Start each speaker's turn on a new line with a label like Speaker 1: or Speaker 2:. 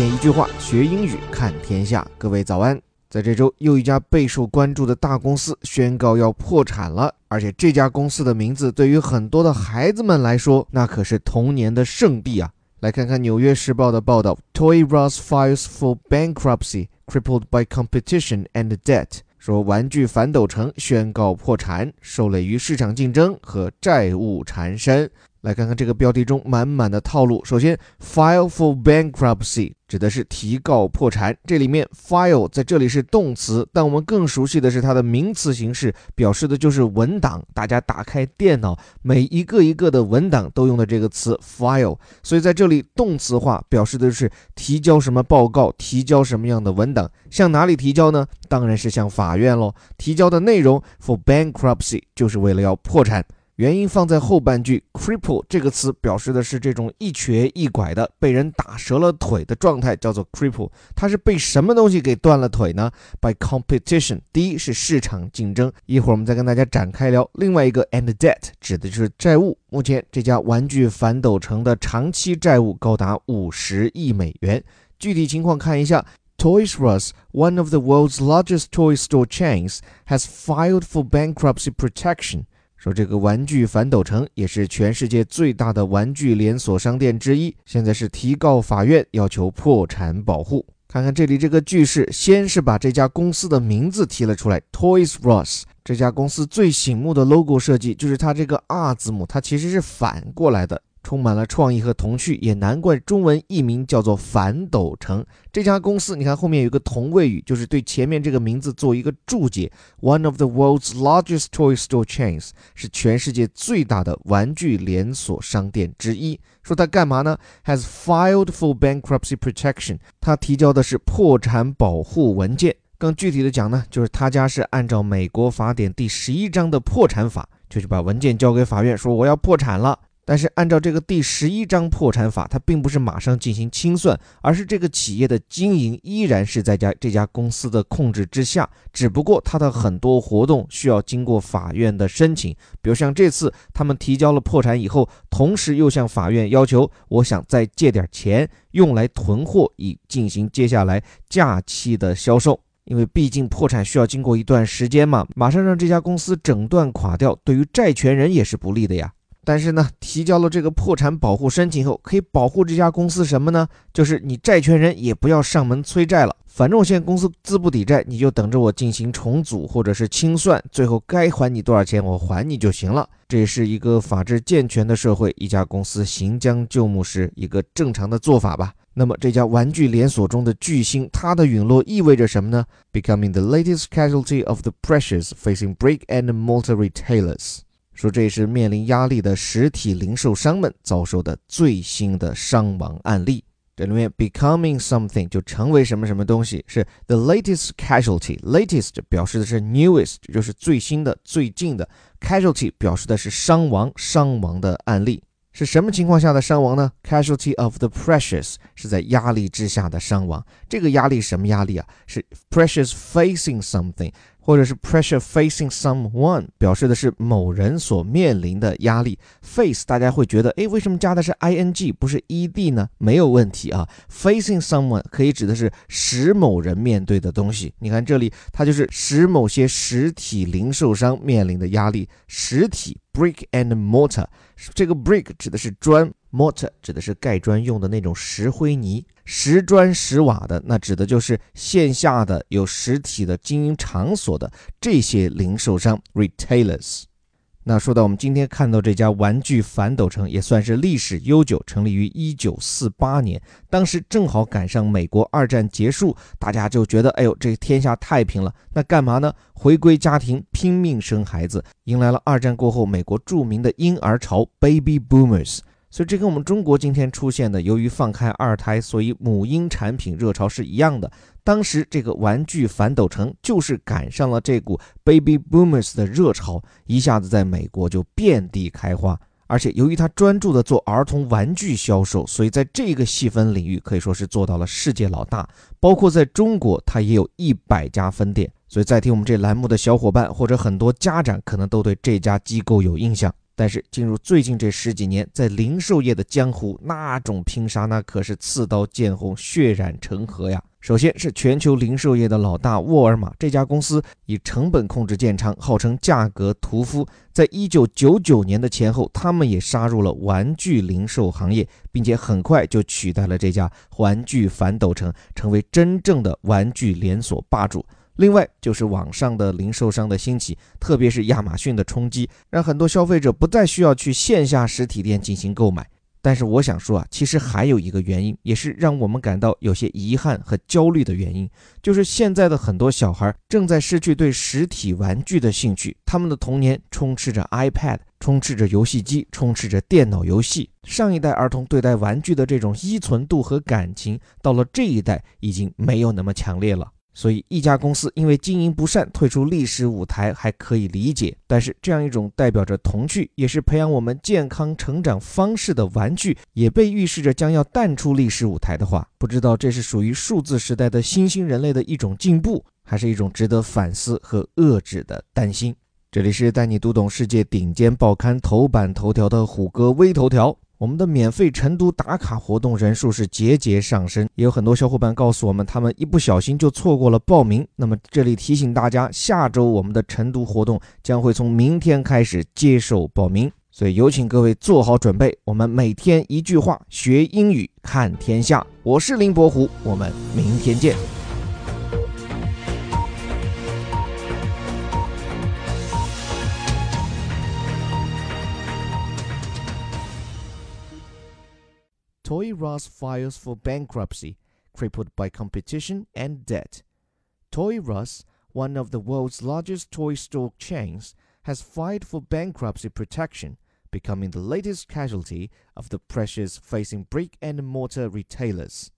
Speaker 1: 天一句话，学英语看天下。各位早安！在这周，又一家备受关注的大公司宣告要破产了，而且这家公司的名字对于很多的孩子们来说，那可是童年的圣地啊！来看看《纽约时报》的报道：Toy R Us files for bankruptcy, crippled by competition and debt。说玩具反斗城宣告破产，受累于市场竞争和债务缠身。来看看这个标题中满满的套路。首先，file for bankruptcy 指的是提告破产。这里面 file 在这里是动词，但我们更熟悉的是它的名词形式，表示的就是文档。大家打开电脑，每一个一个的文档都用的这个词 file。所以在这里动词化，表示的是提交什么报告，提交什么样的文档。向哪里提交呢？当然是向法院喽。提交的内容 for bankruptcy 就是为了要破产。原因放在后半句，cripple 这个词表示的是这种一瘸一拐的被人打折了腿的状态，叫做 cripple。它是被什么东西给断了腿呢？By competition。第一是市场竞争，一会儿我们再跟大家展开聊。另外一个 and debt 指的就是债务。目前这家玩具反斗城的长期债务高达五十亿美元。具体情况看一下，Toys R Us, one of the world's largest toy store chains, has filed for bankruptcy protection. 说这个玩具反斗城也是全世界最大的玩具连锁商店之一，现在是提告法院要求破产保护。看看这里这个句式，先是把这家公司的名字提了出来，Toys r o s s。这家公司最醒目的 logo 设计就是它这个 R 字母，它其实是反过来的。充满了创意和童趣，也难怪中文译名叫做反斗城。这家公司，你看后面有个同位语，就是对前面这个名字做一个注解。One of the world's largest toy store chains 是全世界最大的玩具连锁商店之一。说它干嘛呢？Has filed for bankruptcy protection。它提交的是破产保护文件。更具体的讲呢，就是他家是按照美国法典第十一章的破产法，就是把文件交给法院，说我要破产了。但是按照这个第十一章破产法，它并不是马上进行清算，而是这个企业的经营依然是在家这家公司的控制之下，只不过它的很多活动需要经过法院的申请。比如像这次他们提交了破产以后，同时又向法院要求，我想再借点钱用来囤货，以进行接下来假期的销售。因为毕竟破产需要经过一段时间嘛，马上让这家公司整段垮掉，对于债权人也是不利的呀。但是呢，提交了这个破产保护申请后，可以保护这家公司什么呢？就是你债权人也不要上门催债了，反正我现在公司资不抵债，你就等着我进行重组或者是清算，最后该还你多少钱我还你就行了。这也是一个法治健全的社会，一家公司行将就木时一个正常的做法吧。那么这家玩具连锁中的巨星，它的陨落意味着什么呢？Becoming the latest casualty of the pressures facing brick and mortar retailers。说这是面临压力的实体零售商们遭受的最新的伤亡案例。这里面 becoming something 就成为什么什么东西，是 the latest casualty。latest 表示的是 newest，就是最新的、最近的。casualty 表示的是伤亡、伤亡的案例。是什么情况下的伤亡呢？casualty of the precious 是在压力之下的伤亡。这个压力什么压力啊？是 precious facing something。或者是 pressure facing someone，表示的是某人所面临的压力。face 大家会觉得，哎，为什么加的是 ing 不是 ed 呢？没有问题啊。facing someone 可以指的是使某人面对的东西。你看这里，它就是使某些实体零售商面临的压力。实体 brick and mortar，这个 brick 指的是砖，mortar 指的是盖砖用的那种石灰泥。石砖石瓦的，那指的就是线下的有实体的经营场所的这些零售商 （retailers）。那说到我们今天看到这家玩具反斗城，也算是历史悠久，成立于一九四八年，当时正好赶上美国二战结束，大家就觉得，哎呦，这天下太平了，那干嘛呢？回归家庭，拼命生孩子，迎来了二战过后美国著名的婴儿潮 （Baby Boomers）。所以这跟我们中国今天出现的，由于放开二胎，所以母婴产品热潮是一样的。当时这个玩具反斗城就是赶上了这股 baby boomers 的热潮，一下子在美国就遍地开花。而且由于他专注的做儿童玩具销售，所以在这个细分领域可以说是做到了世界老大。包括在中国，它也有一百家分店。所以在听我们这栏目的小伙伴或者很多家长，可能都对这家机构有印象。但是进入最近这十几年，在零售业的江湖，那种拼杀那可是刺刀见红、血染成河呀。首先是全球零售业的老大沃尔玛这家公司，以成本控制见长，号称价格屠夫。在一九九九年的前后，他们也杀入了玩具零售行业，并且很快就取代了这家玩具反斗城，成为真正的玩具连锁霸主。另外就是网上的零售商的兴起，特别是亚马逊的冲击，让很多消费者不再需要去线下实体店进行购买。但是我想说啊，其实还有一个原因，也是让我们感到有些遗憾和焦虑的原因，就是现在的很多小孩正在失去对实体玩具的兴趣，他们的童年充斥着 iPad，充斥着游戏机，充斥着电脑游戏。上一代儿童对待玩具的这种依存度和感情，到了这一代已经没有那么强烈了。所以，一家公司因为经营不善退出历史舞台还可以理解，但是这样一种代表着童趣，也是培养我们健康成长方式的玩具，也被预示着将要淡出历史舞台的话，不知道这是属于数字时代的新兴人类的一种进步，还是一种值得反思和遏制的担心。这里是带你读懂世界顶尖报刊头版头条的虎哥微头条。我们的免费成都打卡活动人数是节节上升，也有很多小伙伴告诉我们，他们一不小心就错过了报名。那么这里提醒大家，下周我们的成都活动将会从明天开始接受报名，所以有请各位做好准备。我们每天一句话，学英语看天下。我是林伯虎，我们明天见。Toy Ross files for bankruptcy, crippled by competition and debt. Toy Ross, one of the world's largest toy store chains, has filed for bankruptcy protection, becoming the latest casualty of the pressures facing brick and mortar retailers.